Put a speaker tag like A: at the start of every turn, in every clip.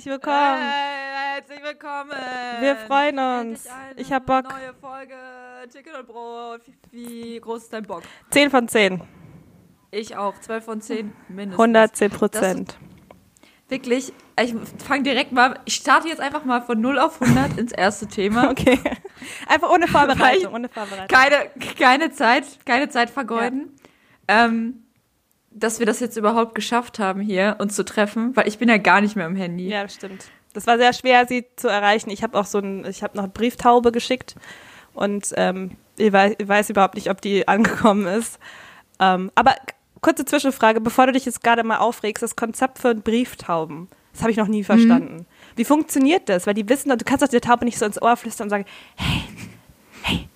A: herzlich willkommen.
B: Hey, herzlich willkommen.
A: Wir freuen uns. Ich hab Bock.
B: Neue Folge Chicken und Brot. Wie groß ist dein Bock?
A: 10 von 10.
B: Ich auch. 12 von 10 mindestens.
A: 110 Prozent.
B: Wirklich, ich fange direkt mal, ich starte jetzt einfach mal von 0 auf 100 ins erste Thema.
A: Okay. Einfach ohne Vorbereitung. Ohne Vorbereitung.
B: Keine, keine Zeit, keine Zeit vergeuden. Ähm, dass wir das jetzt überhaupt geschafft haben, hier uns zu treffen, weil ich bin ja gar nicht mehr am Handy.
A: Ja, das stimmt. Das war sehr schwer, sie zu erreichen. Ich habe auch so ein, ich habe noch eine Brieftaube geschickt und ähm, ich, weiß, ich weiß überhaupt nicht, ob die angekommen ist. Ähm, aber kurze Zwischenfrage, bevor du dich jetzt gerade mal aufregst, das Konzept von Brieftauben, das habe ich noch nie verstanden. Wie funktioniert das? Weil die wissen, du kannst doch der Taube nicht so ins Ohr flüstern und sagen, hey, hey,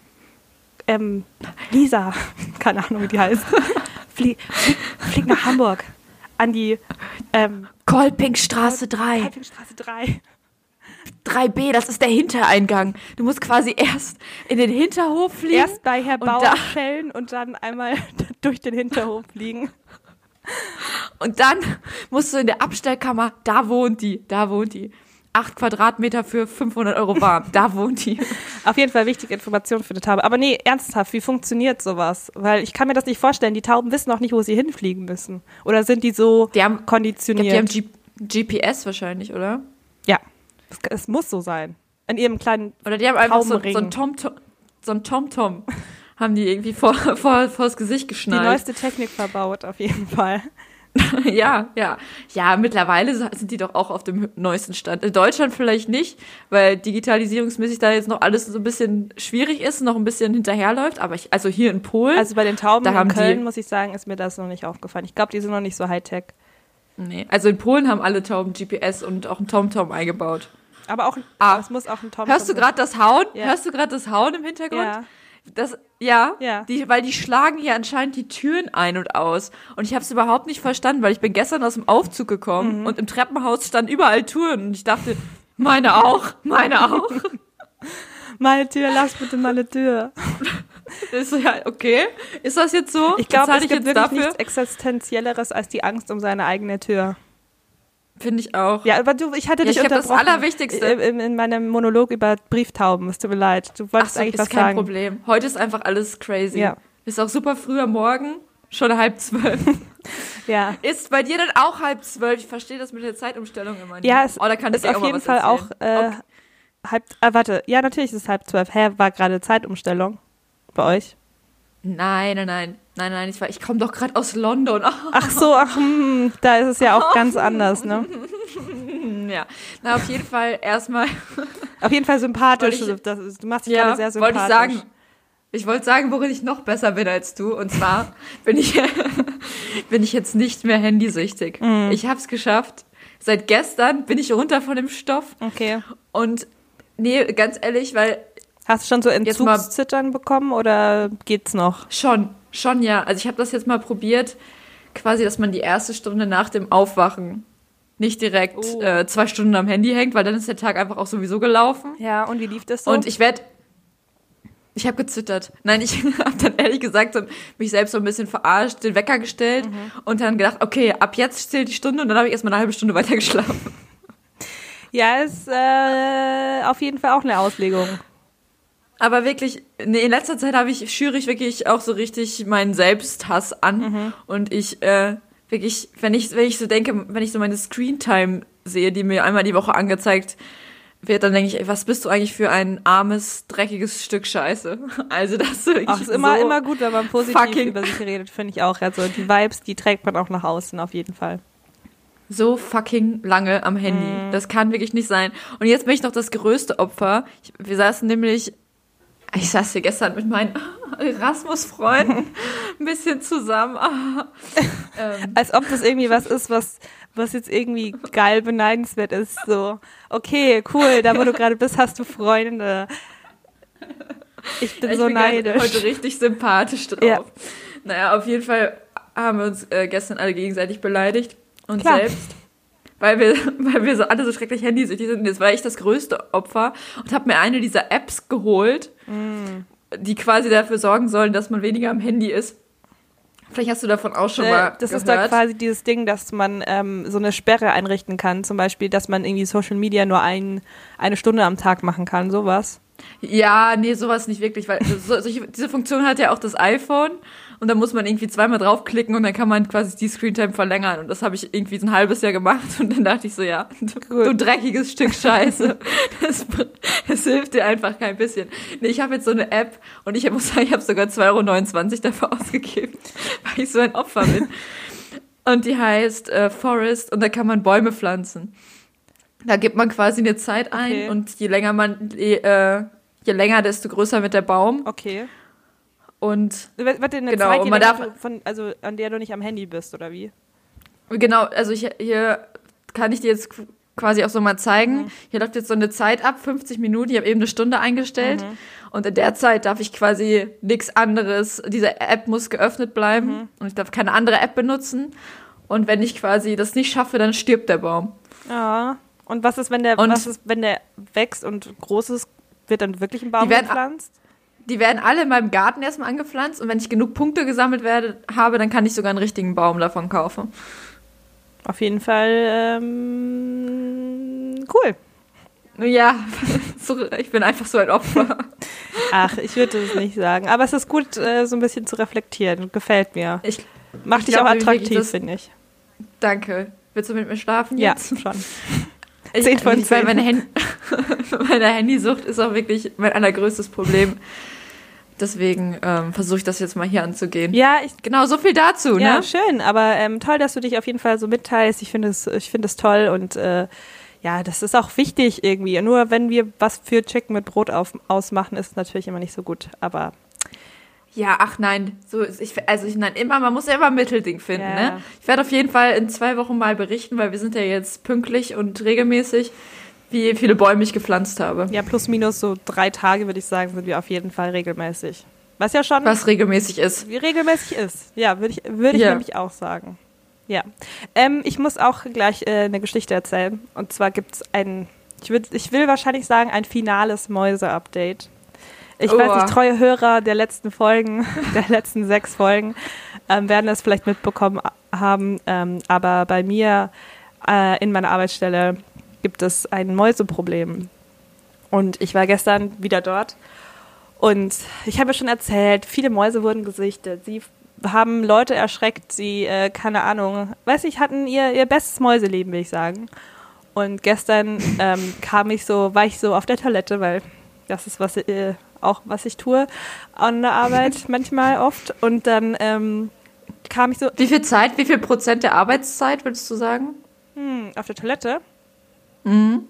A: ähm, Lisa, keine Ahnung, wie die heißt, flieg, flieg, flieg nach Hamburg an die ähm,
B: Kolpinkstraße 3.
A: Halbingstraße 3.
B: 3b, das ist der Hintereingang. Du musst quasi erst in den Hinterhof fliegen.
A: Erst bei Herr
B: und
A: Bauer
B: da-
A: schellen und dann einmal durch den Hinterhof fliegen.
B: Und dann musst du in der Abstellkammer, da wohnt die, da wohnt die. Acht Quadratmeter für 500 Euro warm, da wohnt die.
A: Auf jeden Fall wichtige Information für eine Taube. Aber nee, ernsthaft, wie funktioniert sowas? Weil ich kann mir das nicht vorstellen. Die Tauben wissen auch nicht, wo sie hinfliegen müssen. Oder sind die so
B: Die haben, ich glaub,
A: konditioniert?
B: die haben G GPS wahrscheinlich, oder?
A: ja, es, es muss so sein. In ihrem kleinen
B: Oder die haben einfach so, so ein Tom-Tom, so ein Tom-Tom, haben die irgendwie vor, vor, vors Gesicht
A: die
B: geschnallt.
A: neueste Technik verbaut, auf jeden Fall.
B: ja, ja. Ja, mittlerweile sind die doch auch auf dem neuesten Stand. In Deutschland vielleicht nicht, weil digitalisierungsmäßig da jetzt noch alles so ein bisschen schwierig ist, noch ein bisschen hinterherläuft. Aber ich, also hier in Polen,
A: Also bei den Tauben
B: Da
A: in
B: haben die-
A: Köln, muss ich sagen, ist mir das noch nicht aufgefallen. Ich glaube, die sind noch nicht so Hightech.
B: nee, also in Polen haben alle Tauben GPS und auch ein TomTom eingebaut.
A: Aber auch,
B: Ah.
A: es muss auch ein Tom
B: Hörst du gerade das Hauen?
A: Ja.
B: Hörst du gerade das Hauen im Hintergrund?
A: Ja.
B: Das, ja,
A: Ja.
B: Die, weil die schlagen hier anscheinend die Türen ein und aus. Und ich habe es überhaupt nicht verstanden, weil ich bin gestern aus dem Aufzug gekommen
A: Mhm.
B: und im Treppenhaus standen überall Türen. Und ich dachte, meine auch, meine auch.
A: Meine Tür, lass bitte meine Tür.
B: ist ja, okay. Ist das jetzt so?
A: Ich glaube, es gibt wirklich
B: dafür?
A: nichts Existenzielleres als die Angst um seine eigene Tür.
B: Finde ich auch.
A: Ja, aber du, ich hatte
B: Ja,
A: dich
B: ich glaub, das
A: unterbrochen.
B: Allerwichtigste-
A: In, in, in meinem Monolog über Brieftauben. Es tut mir leid. Du wolltest
B: so,
A: eigentlich
B: ist
A: was
B: kein
A: sagen.
B: Problem. Heute ist einfach alles crazy.
A: Ja.
B: Ist auch super früh am Morgen. Schon halb zwölf.
A: Ja.
B: Ist bei dir dann auch halb zwölf? Ich verstehe das mit der Zeitumstellung immer nicht.
A: Ja, es
B: oh, da kann
A: ist auf jeden Fall auch äh, halb. Äh, warte, ja, natürlich ist es halb zwölf. Hä, war gerade Zeitumstellung bei euch?
B: Nein, nein, nein. Nein, nein, ich, war- ich komme doch gerade aus London.
A: Ach so, ach, hm, da ist es ja auch ganz anders, ne?
B: ja. Na, auf jeden Fall erstmal.
A: Auf jeden Fall sympathisch.
B: Ich-
A: das du machst dich
B: Ja,
A: gerade sehr sympathisch.
B: wollte ich sagen. Ich wollte sagen, worin ich noch besser bin als du. Und zwar bin ich, bin ich jetzt nicht mehr handysüchtig.
A: Mhm.
B: Ich habe es geschafft. Seit gestern bin ich runter von dem Stoff.
A: Okay.
B: Und nee, ganz ehrlich, weil
A: Hast du schon so Entzugszittern bekommen oder geht's noch?
B: Schon, schon ja. Also ich habe das jetzt mal probiert, quasi, dass man die erste Stunde nach dem Aufwachen nicht direkt
A: Oh.
B: äh, zwei Stunden am Handy hängt, weil dann ist der Tag einfach auch sowieso gelaufen.
A: Ja, und wie lief das so?
B: Und ich werde, ich habe gezittert. Nein, ich habe dann ehrlich gesagt so mich selbst so ein bisschen verarscht, den Wecker gestellt
A: Mhm.
B: und dann gedacht, okay, ab jetzt zählt die Stunde und dann habe ich erst mal eine halbe Stunde weiter geschlafen.
A: ja, ist äh, auf jeden Fall auch eine Auslegung.
B: Aber wirklich, nee, in letzter Zeit habe ich, schüre ich wirklich auch so richtig meinen Selbsthass an.
A: Mhm.
B: Und ich, äh, wirklich, wenn ich, wenn ich so denke, wenn ich so meine Screentime sehe, die mir einmal die Woche angezeigt wird, dann denke ich, ey, was bist du eigentlich für ein armes, dreckiges Stück Scheiße? Also das ist wirklich
A: Ach, ist immer,
B: so
A: immer gut, wenn man positiv über sich redet, finde ich auch. Also die Vibes, die trägt man auch nach außen, auf jeden Fall.
B: so fucking lange am Handy.
A: Mhm.
B: Das kann wirklich nicht sein. Und jetzt bin ich noch das größte Opfer. Ich, wir saßen nämlich, ich saß hier gestern mit meinen Erasmus-Freunden ein bisschen zusammen. Ah. ähm,
A: Als ob das irgendwie was ist, was, was jetzt irgendwie geil beneidenswert ist. So, okay, cool, da wo du gerade bist, hast du Freunde. Ich bin
B: ich
A: so
B: bin
A: neidisch.
B: heute richtig sympathisch drauf.
A: Ja.
B: Naja, auf jeden Fall haben wir uns äh, gestern alle gegenseitig beleidigt und
A: Klar.
B: selbst. Weil wir, weil wir so alle so schrecklich handysüchtig sind. Jetzt war ich das größte Opfer und habe mir eine dieser Apps geholt, Die quasi dafür sorgen sollen, dass man weniger am Handy ist. Vielleicht hast du davon auch schon
A: Äh,
B: mal
A: das
B: gehört.
A: ist da quasi dieses Ding, dass man ähm, so eine Sperre einrichten kann. Zum Beispiel, dass man irgendwie Social Media nur ein, eine Stunde am Tag machen kann, sowas.
B: Ja, nee, sowas nicht wirklich, weil so, solche, diese Funktion hat ja auch das iPhone und da muss man irgendwie zweimal draufklicken und dann kann man quasi die Screentime verlängern und das habe ich irgendwie so ein halbes Jahr gemacht und dann dachte ich so, ja, du, du dreckiges Stück Scheiße, das, das hilft dir einfach kein bisschen. Nee, ich habe jetzt so eine App und ich muss sagen, ich habe sogar 2,29 Euro dafür ausgegeben, weil ich so ein Opfer bin. Und die heißt äh, Forest und da kann man Bäume pflanzen. Da gibt man quasi eine Zeit ein
A: Okay.
B: und je länger man, äh, je länger, desto größer wird der Baum.
A: Okay.
B: Und
A: Warte, eine
B: Genau,
A: Zeit, die
B: man darf-
A: du von, also an der du nicht am Handy bist, oder wie?
B: genau, also ich, hier kann ich dir jetzt quasi auch so mal zeigen. Hier läuft jetzt so eine Zeit ab, 50 Minuten. Ich habe eben eine Stunde eingestellt. Und in der Zeit darf ich quasi nichts anderes. Diese App muss geöffnet bleiben und ich darf keine andere App benutzen. Und wenn ich quasi das nicht schaffe, dann stirbt der Baum.
A: Ja. Und was ist, wenn der,
B: Und-
A: was ist, wenn der wächst und groß ist, wird dann wirklich ein Baum
B: Die werden-
A: gepflanzt?
B: Die werden alle in meinem Garten erstmal angepflanzt und wenn ich genug Punkte gesammelt werde, habe, dann kann ich sogar einen richtigen Baum davon kaufen.
A: Auf jeden Fall ähm, cool.
B: Ja, ich bin einfach so ein Opfer.
A: Ach, ich würde es nicht sagen. Aber es ist gut, äh, so ein bisschen zu reflektieren. Gefällt mir.
B: Ich,
A: Macht
B: ich
A: dich auch
B: glaub, wirklich,
A: attraktiv, finde ich.
B: danke. Willst du mit mir schlafen
A: Ja,
B: jetzt?
A: schon.
B: Ich,
A: Zehn von
B: ich, weil
A: zehn.
B: Meine, Hand meine Handysucht ist auch wirklich mein allergrößtes Problem. Deswegen ähm, versuche ich das jetzt mal hier anzugehen.
A: Ja, ich,
B: Genau, so viel dazu,
A: ja,
B: ne?
A: schön. Aber ähm, toll, dass du dich auf jeden Fall so mitteilst. Ich finde es, ich finde es toll und äh, ja, das ist auch wichtig irgendwie. Nur wenn wir was für Chicken mit Brot auf, ausmachen, ist es natürlich immer nicht so gut. Aber
B: Ja, ach nein, so ist, ich, also ich nein, immer, man muss ja immer ein Mittelding finden,
A: Ja.
B: ne? Ich werde auf jeden Fall in zwei Wochen mal berichten, weil wir sind ja jetzt pünktlich und regelmäßig, wie viele Bäume ich gepflanzt habe.
A: ja, plus minus so drei Tage, würde ich sagen, sind wir auf jeden Fall regelmäßig. Was ja schon
B: Was regelmäßig ist.
A: wie regelmäßig ist. Ja, würde ich, würde ich
B: Ja.
A: nämlich auch sagen. Ja. Ähm, ich muss auch gleich äh, eine Geschichte erzählen. Und zwar gibt es ein, ich, würd, ich will wahrscheinlich sagen, ein finales Mäuse-Update. Ich weiß
B: Oha.
A: nicht, treue Hörer der letzten Folgen, der letzten sechs Folgen, ähm, werden das vielleicht mitbekommen haben. Ähm, aber bei mir äh, in meiner Arbeitsstelle gibt es ein Mäuseproblem. Und ich war gestern wieder dort und ich habe ja schon erzählt, viele Mäuse wurden gesichtet. Sie haben Leute erschreckt, sie, äh, keine Ahnung, weiß ich, hatten ihr, ihr bestes Mäuseleben, will ich sagen. Und gestern ähm, kam ich so, war ich so auf der Toilette, weil das ist was äh, auch was ich tue an der Arbeit manchmal oft. Und dann ähm, kam ich so
B: Wie viel Zeit, wie viel Prozent der Arbeitszeit würdest du sagen?
A: hm, auf der Toilette,
B: Mhm.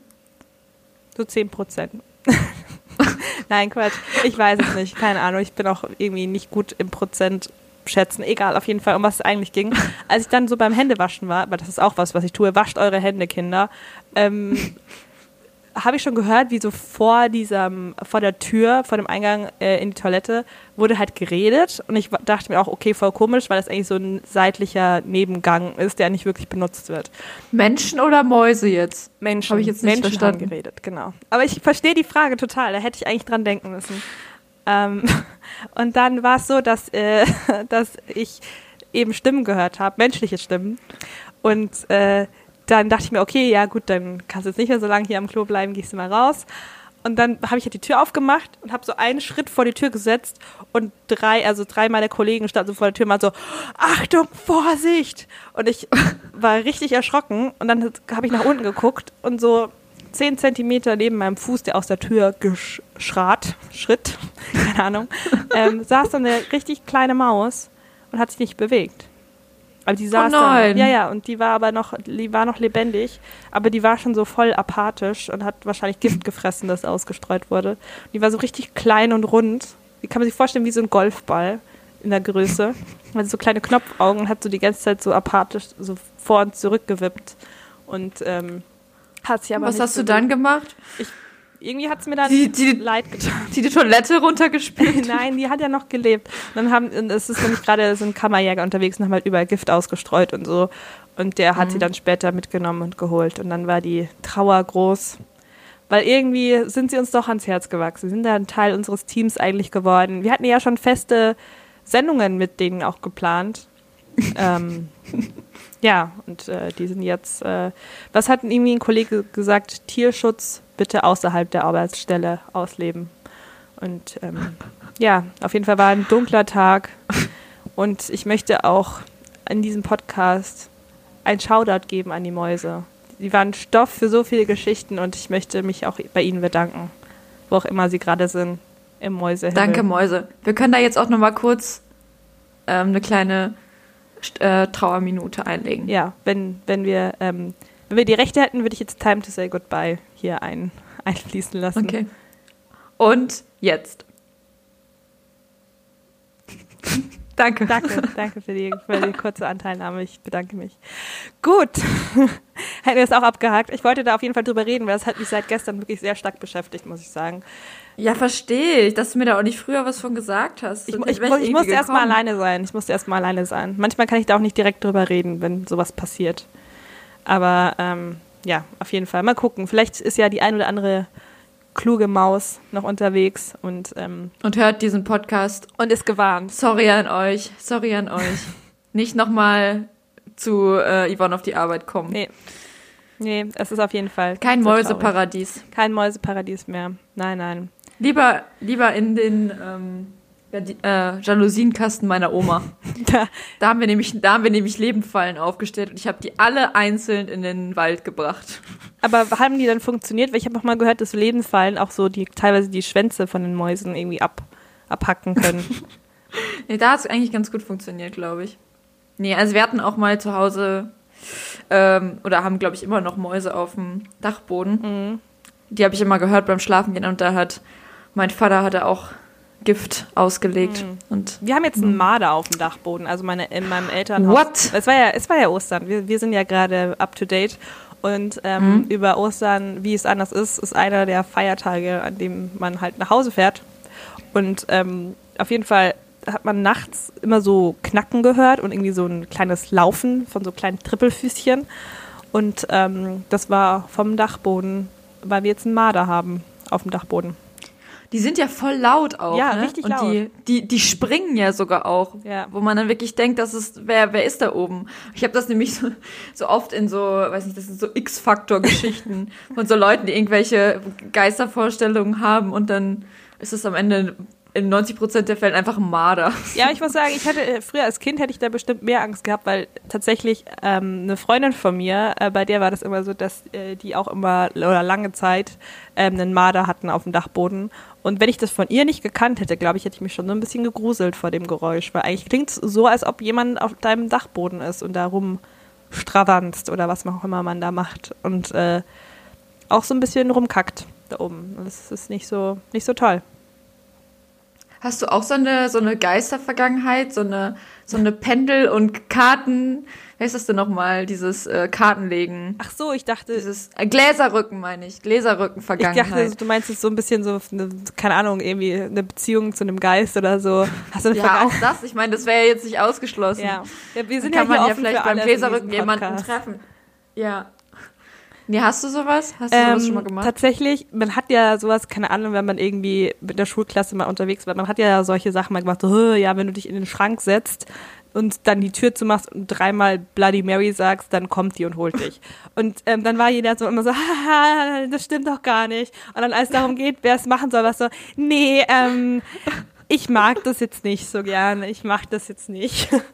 A: so 10 Prozent. Nein, Quatsch. Ich weiß es nicht. Keine Ahnung. Ich bin auch irgendwie nicht gut im Prozent schätzen. Egal, auf jeden Fall, um was es eigentlich ging. Als ich dann so beim Händewaschen war, aber das ist auch was, was ich tue, wascht eure Hände, Kinder, ähm, habe ich schon gehört, wie so vor diesem, vor der Tür, vor dem Eingang äh, in die Toilette, wurde halt geredet. Und ich dachte mir auch, okay, voll komisch, weil das eigentlich so ein seitlicher Nebengang ist, der nicht wirklich benutzt wird.
B: Menschen oder Mäuse jetzt?
A: Menschen,
B: Hab ich jetzt nicht
A: Menschen
B: verstanden.
A: haben geredet, genau. Aber ich verstehe die Frage total, da hätte ich eigentlich dran denken müssen. Ähm, und dann war es so, dass, äh, dass ich eben Stimmen gehört habe, menschliche Stimmen. Und äh, dann dachte ich mir, okay, ja gut, dann kannst du jetzt nicht mehr so lange hier am Klo bleiben, gehst du mal raus. Und dann habe ich halt die Tür aufgemacht und habe so einen Schritt vor die Tür gesetzt und drei, also drei meiner Kollegen standen so vor der Tür und waren so, Achtung, Vorsicht! Und ich war richtig erschrocken und dann habe ich nach unten geguckt und so zehn Zentimeter neben meinem Fuß, der aus der Tür geschrat, Schritt, keine Ahnung, ähm, saß so eine richtig kleine Maus und hat sich nicht bewegt. Aber die saß
B: nein.
A: dann, ja, ja, und die war aber noch, die war noch lebendig, aber die war schon so voll apathisch und hat wahrscheinlich Gift gefressen, das ausgestreut wurde. Die war so richtig klein und rund. Die kann man sich vorstellen wie so ein Golfball in der Größe. Also so kleine Knopfaugen und hat so die ganze Zeit so apathisch so vor und zurück gewippt. Und ähm, hat sich aber
B: Was hast du
A: bewegt.
B: dann gemacht?
A: Irgendwie hat es mir dann
B: Die- die-
A: leid getan.
B: Die, die Toilette runtergespült?
A: Nein, die hat ja noch gelebt. Und dann haben, und es ist nämlich gerade so ein Kammerjäger unterwegs und haben halt überall Gift ausgestreut und so. Und der hat sie dann später mitgenommen und geholt. Und dann war die Trauer groß. Weil irgendwie sind sie uns doch ans Herz gewachsen. Sie sind da ein Teil unseres Teams eigentlich geworden. Wir hatten ja schon feste Sendungen mit denen auch geplant. Ähm, ja, und äh, die sind jetzt, äh, was hat irgendwie ein Kollege gesagt? Tierschutz bitte außerhalb der Arbeitsstelle ausleben. Und ähm, ja, auf jeden Fall war ein dunkler Tag. Und ich möchte auch in diesem Podcast ein Shoutout geben an die Mäuse. Die waren Stoff für so viele Geschichten und ich möchte mich auch bei ihnen bedanken, wo auch immer sie gerade sind im Mäuse.
B: Danke Mäuse. Wir können da jetzt auch noch mal kurz ähm, eine kleine äh, Trauerminute einlegen.
A: Ja, wenn, wenn wir ähm, wenn wir die Rechte hätten, würde ich jetzt Time to Say Goodbye hier ein, einfließen lassen.
B: Okay. Und jetzt.
A: Danke. Danke, danke für die, für die kurze Anteilnahme. Ich bedanke mich. Gut. Hätten wir es auch abgehakt. Ich wollte da auf jeden Fall drüber reden, weil das hat mich seit gestern wirklich sehr stark beschäftigt, muss ich sagen.
B: Ja, verstehe ich, dass du mir da auch nicht früher was von gesagt hast.
A: Ich, ich, ich, ich musste erstmal alleine sein. Ich musste erstmal alleine sein. Manchmal kann ich da auch nicht direkt drüber reden, wenn sowas passiert. Aber ähm, ja, auf jeden Fall. Mal gucken. Vielleicht ist ja die ein oder andere kluge Maus noch unterwegs und ähm,
B: und hört diesen Podcast
A: und ist gewarnt.
B: Sorry an euch, sorry an euch. Nicht nochmal zu äh, Yvonne auf die Arbeit kommen.
A: Nee. Nee, es ist auf jeden Fall.
B: Kein Mäuseparadies.
A: Kein Mäuseparadies mehr. Nein, nein.
B: Lieber, lieber in den ähm, äh, Jalousienkasten meiner Oma. Da. da. haben wir nämlich, da haben wir nämlich Lebenfallen aufgestellt und ich habe die alle einzeln in den Wald gebracht.
A: Aber haben die dann funktioniert? Weil ich habe auch mal gehört, dass Lebensfallen auch so die teilweise die Schwänze von den Mäusen irgendwie ab, abhacken können.
B: nee, da hat es eigentlich ganz gut funktioniert, glaube ich. Nee, also wir hatten auch mal zu Hause ähm, oder haben, glaube ich, immer noch Mäuse auf dem Dachboden. Mhm. Die habe ich immer gehört beim Schlafengehen und da hat mein Vater hatte auch Gift ausgelegt. Mhm. Und,
A: wir haben jetzt einen Marder auf dem Dachboden, also meine, in meinem Elternhaus. What? Es war ja, es war ja Ostern. Wir, wir sind ja gerade up to date. Und ähm, mhm. über Ostern, wie es anders ist, ist einer der Feiertage, an dem man halt nach Hause fährt. Und ähm, auf jeden Fall hat man nachts immer so Knacken gehört und irgendwie so ein kleines Laufen von so kleinen Trippelfüßchen. Und ähm, das war vom Dachboden, weil wir jetzt einen Marder haben auf dem Dachboden.
B: Die sind ja voll laut auch. Ja, ne? richtig und laut. Die, die, die springen ja sogar auch. Ja. Wo man dann wirklich denkt, das ist, wer, wer ist da oben? Ich habe das nämlich so, so oft in so, weiß nicht, das sind so X-Faktor-Geschichten von so Leuten, die irgendwelche Geistervorstellungen haben und dann ist es am Ende in 90 Prozent der Fälle einfach ein Marder.
A: Ja, ich muss sagen, ich hatte äh, früher als Kind hätte ich da bestimmt mehr Angst gehabt, weil tatsächlich ähm, eine Freundin von mir, äh, bei der war das immer so, dass äh, die auch immer oder lange Zeit ähm, einen Marder hatten auf dem Dachboden und wenn ich das von ihr nicht gekannt hätte, glaube ich, hätte ich mich schon so ein bisschen gegruselt vor dem Geräusch, weil eigentlich klingt es so, als ob jemand auf deinem Dachboden ist und da rumstravanzt oder was auch immer man da macht und äh, auch so ein bisschen rumkackt da oben. Das ist nicht so, nicht so toll.
B: Hast du auch so eine, so eine Geistervergangenheit, so eine, so eine Pendel- und Karten- wie heißt das denn nochmal, dieses äh, Kartenlegen?
A: Ach so, ich dachte.
B: Dieses äh, Gläserrücken, meine ich. Gläserrücken-Vergangenheit.
A: Ich dachte, du meinst es so ein bisschen so, eine, keine Ahnung, irgendwie eine Beziehung zu einem Geist oder so.
B: Hast du eine ja, auch das. Ich meine, das wäre ja jetzt nicht ausgeschlossen.
A: Ja, ja wir sind
B: Dann
A: ja
B: kann
A: man
B: ja vielleicht beim Gläserrücken jemanden treffen. Ja. Nee, hast du sowas? Hast du
A: ähm,
B: sowas schon mal gemacht?
A: Tatsächlich, man hat ja sowas, keine Ahnung, wenn man irgendwie mit der Schulklasse mal unterwegs war, man hat ja solche Sachen mal gemacht, so, ja, wenn du dich in den Schrank setzt, und dann die Tür zumachst und dreimal Bloody Mary sagst, dann kommt die und holt dich. Und ähm, dann war jeder so immer so, haha, das stimmt doch gar nicht. Und dann als es darum geht, wer es machen soll, war es so, nee, ähm, ich mag das jetzt nicht so gerne, ich mag das jetzt nicht.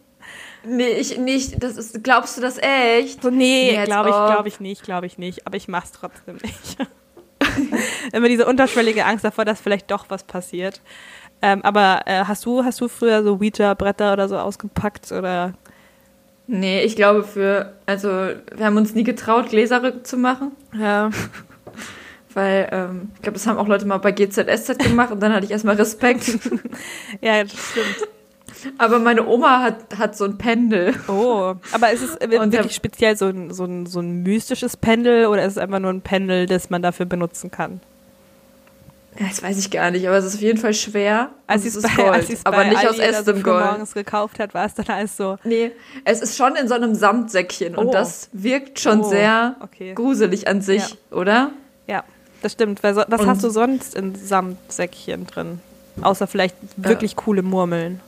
B: Nee, ich nicht. Das ist, glaubst du das echt?
A: So, nee, glaube ich, glaube ich nicht, glaube ich nicht. Aber ich mach's trotzdem nicht. Immer diese unterschwellige Angst davor, dass vielleicht doch was passiert. Ähm, aber äh, hast du, hast du früher so Ouija-Bretter oder so ausgepackt oder?
B: Nee, ich glaube für, also wir haben uns nie getraut, Gläser zu machen.
A: Ja.
B: Weil, ähm, ich glaube, das haben auch Leute mal bei GZSZ gemacht und dann hatte ich erstmal Respekt.
A: ja, das stimmt.
B: Aber meine Oma hat, hat so ein Pendel.
A: Oh, aber ist es wirklich speziell so ein, so, ein, so ein mystisches Pendel oder ist es einfach nur ein Pendel, das man dafür benutzen kann?
B: Das weiß ich gar nicht, aber es ist auf jeden Fall schwer.
A: Als es ist bei, Gold, als aber nicht Aldi aus echtem Gold. morgens gekauft hat, war es dann alles so.
B: Nee, es ist schon in so einem Samtsäckchen oh. und das wirkt schon oh. sehr okay. gruselig an sich, ja. oder?
A: Ja, das stimmt. Was und hast du sonst in Samtsäckchen drin? Außer vielleicht wirklich äh. coole Murmeln.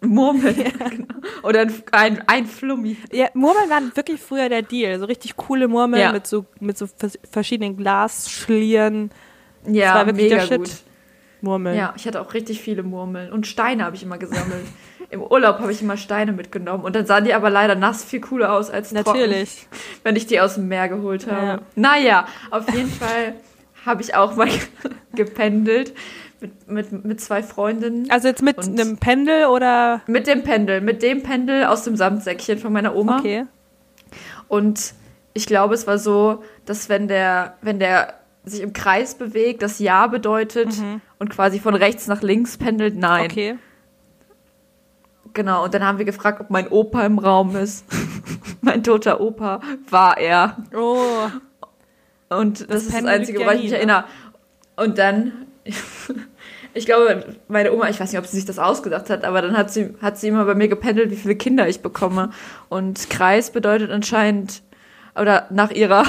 B: Murmeln. genau. Oder ein, ein, Flummi.
A: Ja, Murmeln waren wirklich früher der Deal. So richtig coole Murmeln
B: Ja.
A: mit so, mit so vers- verschiedenen Glasschlieren.
B: Ja,
A: war wirklich
B: mega
A: der Shit.
B: gut.
A: Murmeln.
B: Ja, ich hatte auch richtig viele Murmeln. Und Steine habe ich immer gesammelt. Im Urlaub habe ich immer Steine mitgenommen. Und dann sahen die aber leider nass viel cooler aus als trocken,
A: Natürlich.
B: wenn ich die aus dem Meer geholt habe.
A: Ja.
B: Naja, auf jeden Fall habe ich auch mal gependelt mit, mit, mit zwei Freundinnen.
A: Also jetzt mit einem Pendel oder.
B: Mit dem Pendel, mit dem Pendel aus dem Samtsäckchen von meiner Oma.
A: Okay.
B: Und ich glaube, es war so, dass wenn der, wenn der sich im Kreis bewegt, das Ja bedeutet und quasi von rechts nach links pendelt, nein.
A: Mhm. Okay.
B: Genau, und dann haben wir gefragt, ob mein Opa im Raum ist. mein toter Opa war er.
A: Oh.
B: Und das, ist das Einzige, woran ich mich
A: ne?
B: erinnere. Und dann, ich glaube, meine Oma, ich weiß nicht, ob sie sich das ausgedacht hat, aber dann hat sie, hat sie immer bei mir gependelt, wie viele Kinder ich bekomme. Und Kreis bedeutet anscheinend, oder nach ihrer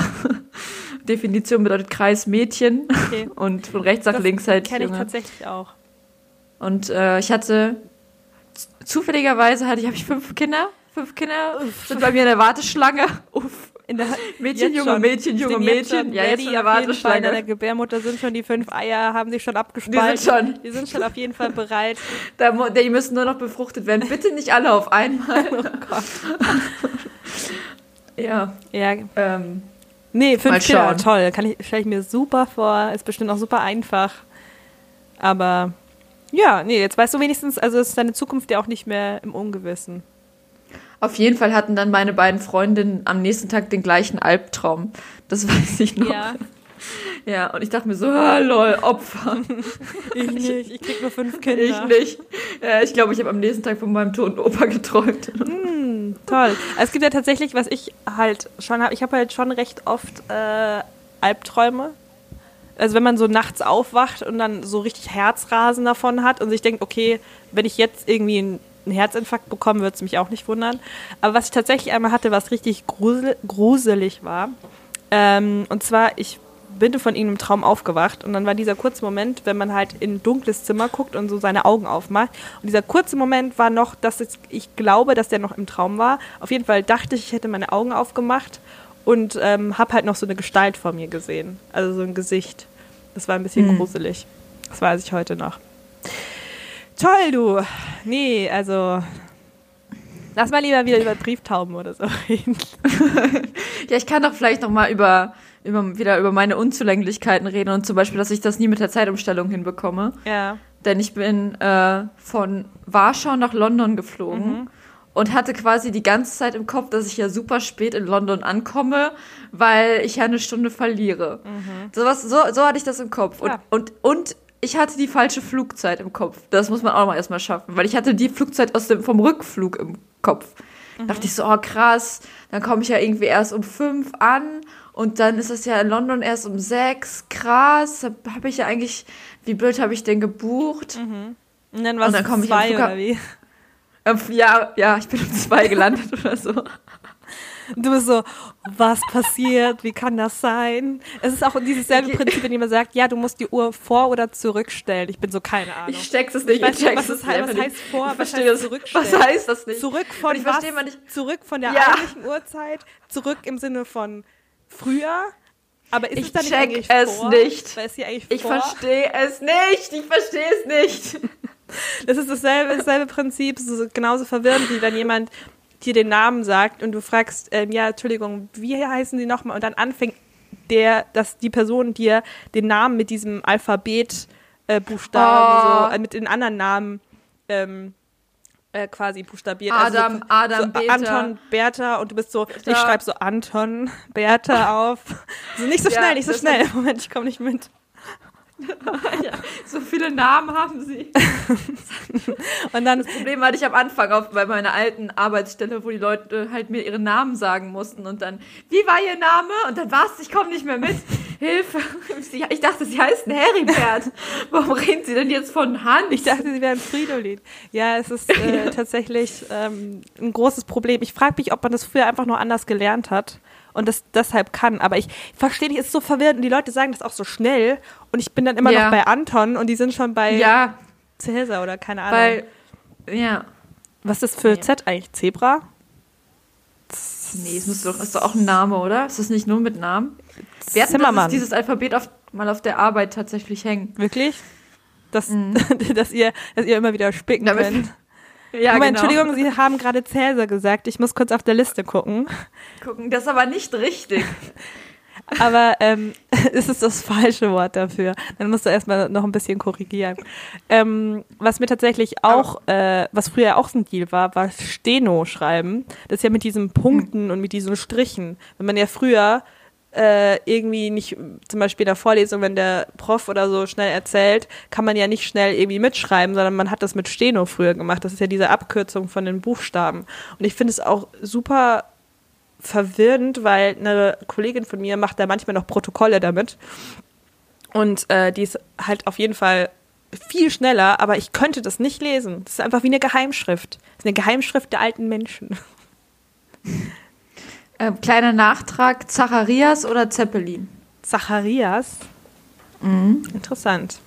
B: Definition bedeutet Kreis Mädchen
A: Okay.
B: und von rechts nach
A: Das
B: links halt
A: Kenne ich tatsächlich auch.
B: Und äh, ich hatte zufälligerweise hatte ich habe ich fünf Kinder, fünf Kinder sind bei mir in der Warteschlange. Uff.
A: In der,
B: Mädchen, Junge,
A: schon.
B: Mädchen, Junge, Mädchen. Ja, jetzt schon in der
A: Fall. In
B: Warteschlange.
A: der Gebärmutter sind schon die fünf Eier, haben sich schon
B: Die
A: abgespalten.
B: sind schon,
A: Die sind schon auf jeden Fall bereit.
B: da, die müssen nur noch befruchtet werden. Bitte nicht alle auf einmal.
A: Oh Gott.
B: Ja,
A: Ja,
B: ähm,
A: nee, fünf Kinder, toll. Kann ich, stelle ich mir super vor. Ist bestimmt auch super einfach. Aber ja, nee, jetzt weißt du wenigstens, also ist deine Zukunft ja auch nicht mehr im Ungewissen.
B: Auf jeden Fall hatten dann meine beiden Freundinnen am nächsten Tag den gleichen Albtraum. Das weiß ich noch.
A: Ja,
B: Ja, und ich dachte mir so, ah, lol, Opfer.
A: ich nicht. Ich krieg nur fünf Kinder.
B: Ich nicht. Ja, ich glaube, ich habe am nächsten Tag von meinem toten Opa geträumt.
A: Hm, toll. Es gibt ja tatsächlich, was ich halt schon habe, ich habe halt schon recht oft äh, Albträume. Also wenn man so nachts aufwacht und dann so richtig Herzrasen davon hat und sich denkt, okay, wenn ich jetzt irgendwie einen einen Herzinfarkt bekomme, würde es mich auch nicht wundern. Aber was ich tatsächlich einmal hatte, was richtig grusel gruselig war, ähm, und zwar, ich bin von ihm im Traum aufgewacht und dann war dieser kurze Moment, wenn man halt in ein dunkles Zimmer guckt und so seine Augen aufmacht. Und dieser kurze Moment war noch, dass es, ich glaube, dass der noch im Traum war. Auf jeden Fall dachte ich, ich hätte meine Augen aufgemacht und ähm, habe halt noch so eine Gestalt vor mir gesehen. Also so ein Gesicht. Das war ein bisschen gruselig. Das weiß ich heute noch. Toll, du. Nee, also. Lass mal lieber wieder über Brieftauben oder so reden.
B: Ja, ich kann doch vielleicht noch mal über, über wieder über meine Unzulänglichkeiten reden und zum Beispiel, dass ich das nie mit der Zeitumstellung hinbekomme.
A: Ja.
B: Denn ich bin äh, von Warschau nach London geflogen und hatte quasi die ganze Zeit im Kopf, dass ich ja super spät in London ankomme, weil ich ja eine Stunde verliere. So, was, so, so hatte ich das im Kopf. Und,
A: Ja.
B: und, und ich hatte die falsche Flugzeit im Kopf. Das muss man auch mal erstmal schaffen, weil ich hatte die Flugzeit aus dem, vom Rückflug im Kopf. Dachte ich so, oh krass, dann komme ich ja irgendwie erst um fünf an und dann ist es ja in London erst um sechs. Krass, habe ich ja eigentlich, wie blöd habe ich denn gebucht?
A: Und dann war es zwei oder wie?
B: Ja, ja, ich bin um zwei gelandet oder so.
A: Und du bist so, was passiert? Wie kann das sein? Es ist auch dieses selbe
B: Ich-
A: Prinzip, wenn jemand sagt, ja, du musst die Uhr vor- oder zurückstellen. Ich bin so, keine Ahnung.
B: Ich steck's es nicht.
A: Ich weiß
B: ich
A: nicht,
B: check's
A: was
B: es
A: heißt- was
B: nicht.
A: heißt vor,
B: Ich
A: was heißt
B: das.
A: zurückstellen?
B: Was heißt das nicht?
A: Zurück von
B: ich
A: was?
B: nicht.
A: Zurück von der
B: Ja.
A: eigentlichen Uhrzeit, zurück im Sinne von früher. Aber ist
B: Ich
A: es dann nicht
B: check
A: eigentlich
B: es
A: vor?
B: nicht.
A: Weil es hier eigentlich
B: Ich
A: vor?
B: verstehe es nicht. Ich verstehe es nicht.
A: Das ist dasselbe, dasselbe Prinzip, so, genauso verwirrend, wie wenn jemand dir den Namen sagt und du fragst, ähm, ja, Entschuldigung, wie heißen sie nochmal? Und dann anfängt der, dass die Person dir den Namen mit diesem Alphabet äh, Buchstaben,
B: Oh.
A: so, äh, mit den anderen Namen ähm, äh, quasi buchstabiert.
B: Adam,
A: also so,
B: Adam,
A: so
B: Beta.
A: Anton, Bertha und du bist so,
B: Bertha.
A: ich schreibe so Anton, Bertha auf. So nicht so
B: Ja,
A: schnell, nicht so schnell. Moment, ich komme nicht mit.
B: So viele Namen haben sie.
A: Und dann,
B: Das Problem hatte ich am Anfang auf, bei meiner alten Arbeitsstelle, wo die Leute halt mir ihren Namen sagen mussten und dann, wie war ihr Name? Und dann was? Ich komme nicht mehr mit. Hilfe. Ich dachte, sie heißen Heribert. Warum reden sie denn jetzt von Hans?
A: Ich dachte, sie wären Fridolin. Ja, es ist äh, tatsächlich ähm, ein großes Problem. Ich frage mich, ob man das früher einfach nur anders gelernt hat und das deshalb kann. Aber ich verstehe nicht, es ist so verwirrend und die Leute sagen das auch so schnell und ich bin dann immer
B: Ja.
A: noch bei Anton und die sind schon bei
B: ja,
A: Cäsar oder keine Ahnung.
B: weil, ja.
A: Was ist für
B: Nee.
A: Z eigentlich? Zebra?
B: Nee, es muss doch, ist doch auch ein Name, oder? Ist das nicht nur mit Namen? Wir hatten
A: Zimmermann.
B: dieses Alphabet auf, mal auf der Arbeit tatsächlich hängen.
A: Wirklich? Dass, dass, ihr, dass ihr immer wieder spicken
B: Damit-
A: könnt.
B: Ja,
A: Moment,
B: genau.
A: Entschuldigung, Sie haben gerade Cäsar gesagt. Ich muss kurz auf der Liste gucken.
B: Gucken, das ist aber nicht richtig.
A: Aber ähm, es ist das falsche Wort dafür. Dann musst du erstmal noch ein bisschen korrigieren. Ähm, was mir tatsächlich auch, äh, was früher auch so ein Deal war, war Steno schreiben. Das ist ja mit diesen Punkten und mit diesen Strichen. Wenn man ja früher äh, irgendwie nicht, zum Beispiel in der Vorlesung, wenn der Prof oder so schnell erzählt, kann man ja nicht schnell irgendwie mitschreiben, sondern man hat das mit Steno früher gemacht. Das ist ja diese Abkürzung von den Buchstaben. Und ich finde es auch super verwirrend, weil eine Kollegin von mir macht da manchmal noch Protokolle damit. Und äh, die ist halt auf jeden Fall viel schneller, aber ich könnte das nicht lesen. Das ist einfach wie eine Geheimschrift. Das ist eine Geheimschrift der alten Menschen.
B: Ähm, kleiner Nachtrag, Zacharias oder Zeppelin?
A: Zacharias.
B: Mhm.
A: Interessant.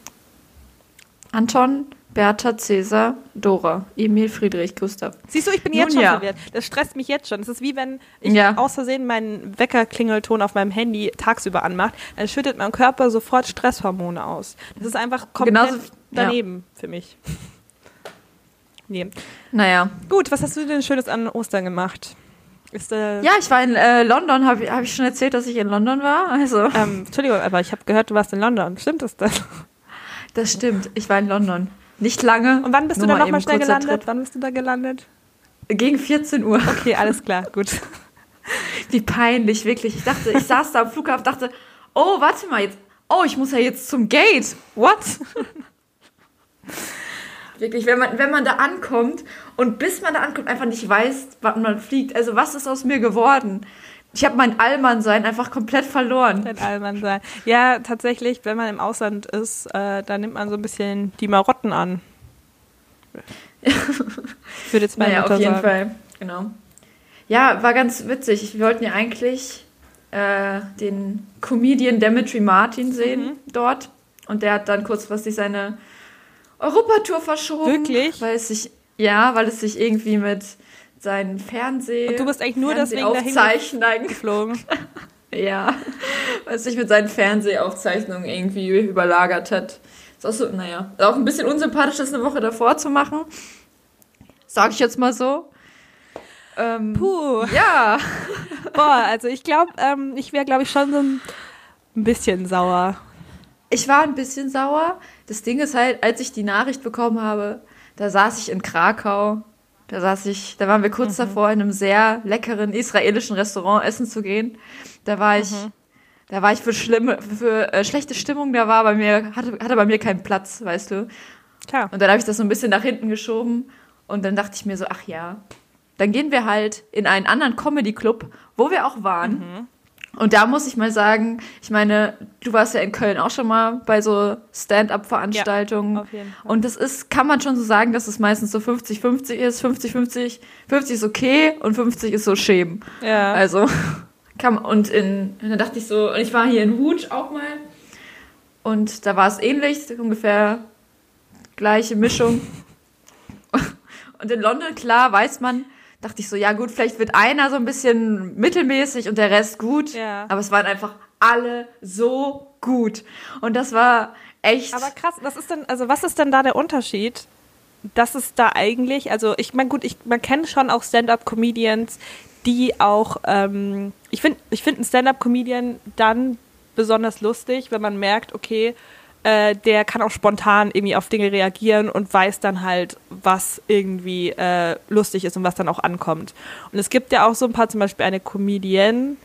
B: Anton, Bertha, Cäsar, Dora, Emil, Friedrich, Gustav.
A: Siehst du, ich bin
B: Nun
A: jetzt schon
B: ja.
A: verwirrt. Das stresst mich jetzt schon. Das ist wie wenn ich
B: Ja.
A: aus Versehen meinen Weckerklingelton auf meinem Handy tagsüber anmacht. Dann schüttet mein Körper sofort Stresshormone aus. Das ist einfach komplett
B: Genauso- ja.
A: daneben für mich. Nee.
B: Naja.
A: Gut, was hast du denn Schönes an Ostern gemacht?
B: Ja, ich war in äh, London, habe hab ich schon erzählt, dass ich in London war. Also,
A: ähm, Entschuldigung, aber ich habe gehört, du warst in London. Stimmt das denn?
B: das stimmt. Ich war in London. Nicht lange.
A: Und wann bist du
B: nur
A: da nochmal
B: eben
A: schnell gelandet? Wann bist du da gelandet?
B: Gegen 14 Uhr.
A: Okay, alles klar, gut.
B: Wie peinlich, wirklich. Ich dachte, ich saß da am Flughafen, dachte, oh, warte mal jetzt. Oh, ich muss ja jetzt zum Gate. What? Wirklich, wenn man, wenn man da ankommt und bis man da ankommt, einfach nicht weiß, wann man fliegt. Also, was ist aus mir geworden? Ich habe mein Allmannsein einfach komplett verloren.
A: Dein Allmann sein. Ja, tatsächlich, wenn man im Ausland ist, äh, dann nimmt man so ein bisschen die Marotten an. Ich würde jetzt meine
B: Naja, auf jeden
A: sagen.
B: Fall. Genau. Ja, war ganz witzig. Wir wollten ja eigentlich äh, den Comedian Demetri Martin sehen
A: Mhm.
B: dort. Und der hat dann kurzfristig seine Europatour verschoben.
A: Wirklich?
B: Weil es sich, ja, weil es sich irgendwie mit seinen Fernseh...
A: Und du bist eigentlich nur deswegen dahin geflogen.
B: ja, weil es sich mit seinen Fernsehaufzeichnungen irgendwie überlagert hat. Ist auch so, naja, ist auch ein bisschen unsympathisch, das eine Woche davor zu machen. Sag ich jetzt mal so. Ähm,
A: Puh.
B: Ja.
A: Boah, also ich glaube, ähm, ich wäre, glaube ich, schon so ein bisschen sauer.
B: Ich war ein bisschen sauer. Das Ding ist halt, als ich die Nachricht bekommen habe, da saß ich in Krakau. Da saß ich, da waren wir kurz davor, in einem sehr leckeren israelischen Restaurant essen zu gehen. Da war ich, da war ich für schlimme, für äh, schlechte Stimmung, da war bei mir, hatte, hatte bei mir keinen Platz, weißt du.
A: Klar.
B: Und dann habe ich das so ein bisschen nach hinten geschoben und dann dachte ich mir so, ach ja, dann gehen wir halt in einen anderen Comedy-Club, wo wir auch waren. Und da muss ich mal sagen, ich meine, du warst ja in Köln auch schon mal bei so Stand-up-Veranstaltungen.
A: Ja, auf jeden Fall.
B: Und das ist, kann man schon so sagen, dass es meistens so 50-50 ist. 50-50, 50 ist okay und 50 ist so schämen.
A: Ja.
B: Also, kam, und in, und dann dachte ich so, und ich war hier in Hut auch mal. Und da war es ähnlich, ungefähr gleiche Mischung. Und in London, klar, weiß man, dachte ich so, ja gut, vielleicht wird einer so ein bisschen mittelmäßig und der Rest gut.
A: Ja.
B: Aber es waren einfach alle so gut. Und das war echt.
A: Aber krass, was ist denn, also was ist denn da der Unterschied? Dass es da eigentlich, also ich meine, gut, ich, man kennt schon auch Stand-up-Comedians, die auch, ähm, ich finde, ich finde einen Stand-up-Comedian dann besonders lustig, wenn man merkt, okay, äh, der kann auch spontan irgendwie auf Dinge reagieren und weiß dann halt, was irgendwie äh, lustig ist und was dann auch ankommt. Und es gibt ja auch so ein paar, zum Beispiel eine Comedienne,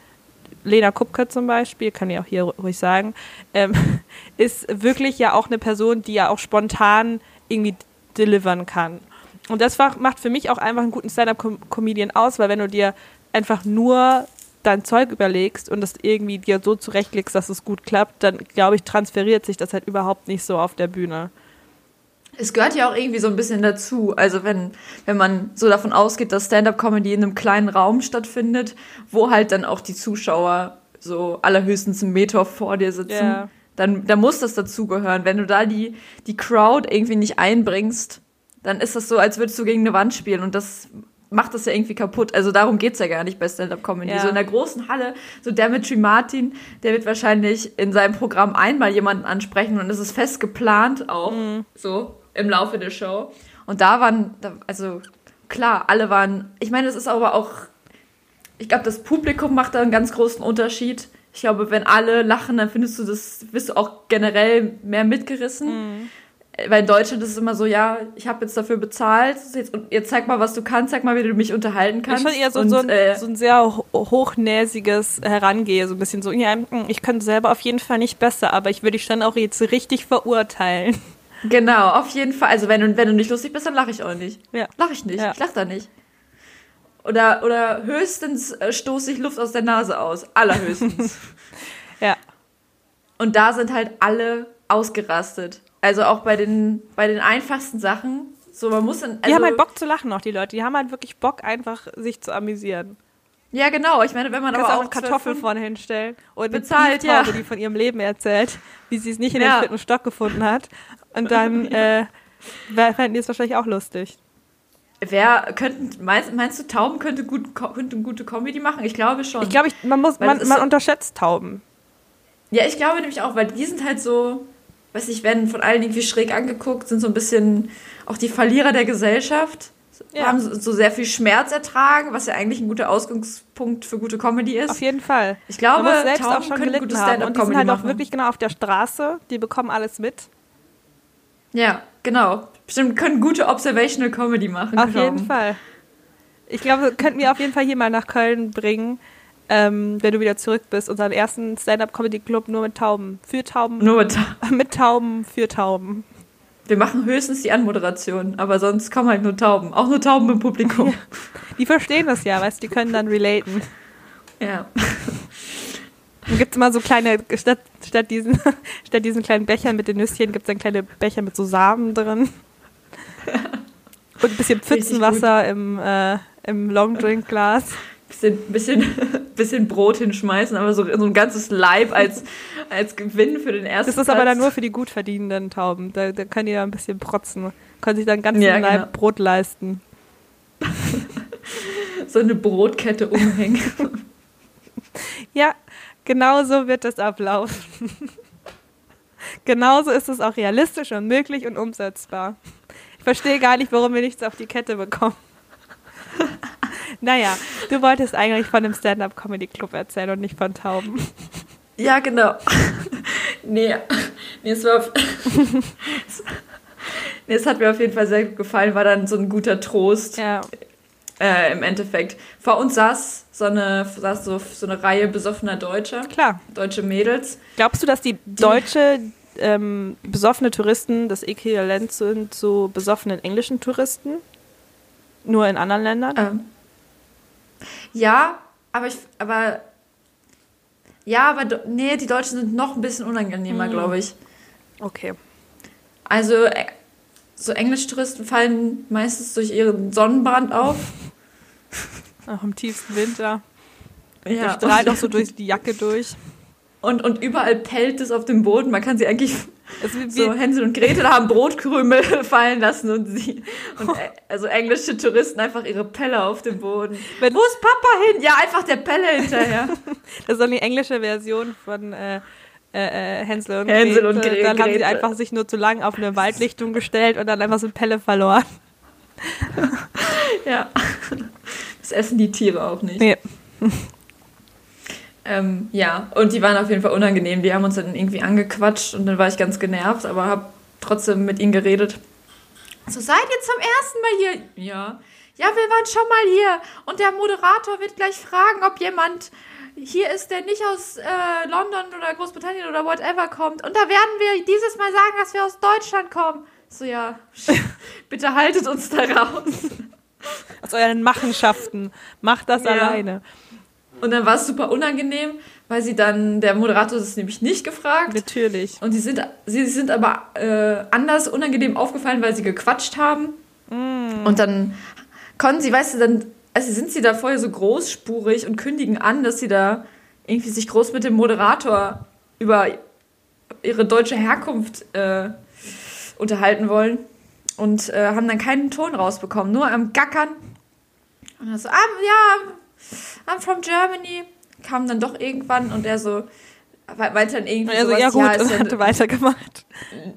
A: Lena Kupke zum Beispiel, kann ich auch hier ruhig sagen, ähm, ist wirklich ja auch eine Person, die ja auch spontan irgendwie delivern kann. Und das macht für mich auch einfach einen guten Stand-up-Comedian aus, weil wenn du dir einfach nur dein Zeug überlegst und das irgendwie dir so zurechtlegst, dass es gut klappt, dann glaube ich, transferiert sich das halt überhaupt nicht so auf der Bühne.
B: Es gehört ja auch irgendwie so ein bisschen dazu. Also wenn, wenn man so davon ausgeht, dass Stand-up-Comedy in einem kleinen Raum stattfindet, wo halt dann auch die Zuschauer so allerhöchstens einen Meter vor dir sitzen,
A: Ja.
B: dann, dann muss das dazugehören. Wenn du da die, die Crowd irgendwie nicht einbringst, dann ist das so, als würdest du gegen eine Wand spielen und das macht das ja irgendwie kaputt. Also darum geht's ja gar nicht bei Stand-Up-Comedy.
A: Ja.
B: So in der großen Halle, so Demetri Martin, der wird wahrscheinlich in seinem Programm einmal jemanden ansprechen und es ist fest geplant auch, so im Laufe der Show. Und da waren, also klar, alle waren, ich meine, es ist aber auch, ich glaube, das Publikum macht da einen ganz großen Unterschied. Ich glaube, wenn alle lachen, dann findest du das, wirst du auch generell mehr mitgerissen. Weil in Deutschland ist es immer so, ja, ich habe jetzt dafür bezahlt, jetzt, und jetzt zeig mal, was du kannst, zeig mal, wie du mich unterhalten
A: Ich
B: kannst.
A: schon eher so,
B: und,
A: so, ein,
B: äh,
A: so ein sehr ho- hochnäsiges Herangehen, so ein bisschen so, ja, ich könnte selber auf jeden Fall nicht besser, aber ich würde dich dann auch jetzt richtig verurteilen.
B: Genau, auf jeden Fall. Also wenn du, wenn du nicht lustig bist, dann lache ich auch nicht.
A: Ja.
B: Lach ich nicht.
A: Ja.
B: Ich lach da nicht. Oder, oder höchstens äh, stoße ich Luft aus der Nase aus. Allerhöchstens.
A: Ja.
B: Und da sind halt alle ausgerastet. Also auch bei den, bei den einfachsten Sachen. So, man muss dann. Also,
A: Die haben halt Bock zu lachen noch, die Leute. Die haben halt wirklich Bock, einfach sich zu amüsieren.
B: Ja, genau. Ich meine, wenn man aber
A: auch
B: auch
A: eine Kartoffel
B: zwölf-
A: vorne hinstellen und eine
B: Bezahlt,
A: Brieftaube,
B: ja.
A: die von ihrem Leben erzählt, wie sie es nicht in
B: Ja.
A: den vierten Stock gefunden hat. Und dann äh, fänden die es wahrscheinlich auch lustig.
B: Wer könnten, meinst, meinst du, Tauben könnte, gut, könnte gute Comedy machen? Ich glaube schon.
A: Ich glaube, man, muss,
B: Weil
A: man, man
B: so-
A: unterschätzt Tauben.
B: Ja, ich glaube nämlich auch, weil die sind halt so, weiß ich, werden von allen irgendwie schräg angeguckt, sind so ein bisschen auch die Verlierer der Gesellschaft.
A: Ja.
B: Haben so sehr viel Schmerz ertragen, was ja eigentlich ein guter Ausgangspunkt für gute Comedy ist.
A: Auf jeden Fall.
B: Ich glaube,
A: man muss selbst
B: Tauben
A: auch schon
B: können gute
A: haben. Und die sind
B: Stand-up-Comedy
A: halt auch wirklich genau auf der Straße. Die bekommen alles mit.
B: Ja, genau. Bestimmt können gute Observational Comedy machen.
A: Auf jeden Fall. Ich glaube, könnten wir auf jeden Fall hier mal nach Köln bringen, ähm, wenn du wieder zurück bist. Unseren ersten Stand-Up-Comedy-Club nur mit Tauben. Für Tauben.
B: Nur mit,
A: Mit Tauben, für Tauben.
B: wir machen höchstens die Anmoderation, aber sonst kommen halt nur Tauben. Auch nur Tauben im Publikum.
A: Die verstehen das ja, weißt du, die können dann relaten.
B: ja.
A: Dann gibt es immer so kleine, statt, statt, diesen, statt diesen kleinen Bechern mit den Nüsschen, gibt es dann kleine Becher mit so Samen drin. Und ein bisschen Pfützenwasser im, äh, im Longdrink-Glas.
B: Bisschen, bisschen, bisschen Brot hinschmeißen, aber so, so ein ganzes Leib als, als Gewinn für den ersten
A: Das ist aber
B: Platz.
A: dann nur für die gut verdienenden Tauben. Da, da können die da ein bisschen protzen. Können sich dann ganzen
B: Ja,
A: Leib
B: genau.
A: Brot leisten.
B: so eine Brotkette umhängen.
A: Ja, genau so wird das ablaufen. Genauso ist es auch realistisch und möglich und umsetzbar. Ich verstehe gar nicht, warum wir nichts auf die Kette bekommen. Naja, du wolltest eigentlich von dem Stand-Up-Comedy-Club erzählen und nicht von Tauben.
B: ja, genau. nee, nee, es war auf, nee, es hat mir auf jeden Fall sehr gut gefallen, war dann so ein guter Trost
A: Ja,
B: äh, im Endeffekt. Vor uns saß so eine, saß so, so eine Reihe besoffener Deutscher,
A: klar.
B: deutsche Mädels.
A: Glaubst du, dass die deutsche ähm, besoffene Touristen das Äquivalent sind zu besoffenen englischen Touristen? Nur in anderen Ländern?
B: Ähm, ja, aber ich, aber ja, aber nee, die Deutschen sind noch ein bisschen unangenehmer, glaube ich.
A: Okay.
B: Also so Englischtouristen fallen meistens durch ihren Sonnenbrand auf.
A: Auch im tiefsten Winter. Der
B: Ja.
A: strahlt auch so durch die Jacke durch.
B: Und, und überall pellt es auf dem Boden. Man kann sie eigentlich so Hänsel und Gretel haben Brotkrümel fallen lassen und sie und äh, also englische Touristen einfach ihre Pelle auf dem Boden.
A: Wenn-
B: Wo ist Papa hin? Ja, einfach der Pelle hinterher.
A: das ist dann die englische Version von äh, äh, äh, Hänsel und
B: Hänsel und
A: Gretel.
B: Gre-
A: Dann haben sie einfach sich nur zu lang auf eine Waldlichtung gestellt und dann einfach so eine Pelle verloren.
B: ja. Das essen die Tiere auch nicht.
A: Nee.
B: Ähm, ja, und die waren auf jeden Fall unangenehm. Die haben uns dann irgendwie angequatscht und dann war ich ganz genervt, aber habe trotzdem mit ihnen geredet. So, seid ihr zum ersten Mal hier? Ja. Ja, wir waren schon mal hier. Und der Moderator wird gleich fragen, ob jemand hier ist, der nicht aus äh, London oder Großbritannien oder whatever kommt. Und da werden wir dieses Mal sagen, dass wir aus Deutschland kommen. So, ja, bitte haltet uns da raus.
A: Aus euren Machenschaften. Macht das
B: Ja.
A: alleine.
B: Und dann war es super unangenehm, weil sie dann, der Moderator ist nämlich nicht gefragt.
A: Natürlich.
B: Und sie sind, sie sind aber äh, anders unangenehm aufgefallen, weil sie gequatscht haben. Und dann konnten sie, weißt du, dann also sind sie da vorher so großspurig und kündigen an, dass sie da irgendwie sich groß mit dem Moderator über ihre deutsche Herkunft äh, unterhalten wollen. und äh, haben dann keinen Ton rausbekommen, nur am Gackern. Und er so, ah, ja, I'm from Germany. Kam dann doch irgendwann und er so, meinte dann irgendwie
A: Also
B: sowas,
A: ja gut,
B: ja, ist
A: und
B: ja,
A: hatte weitergemacht.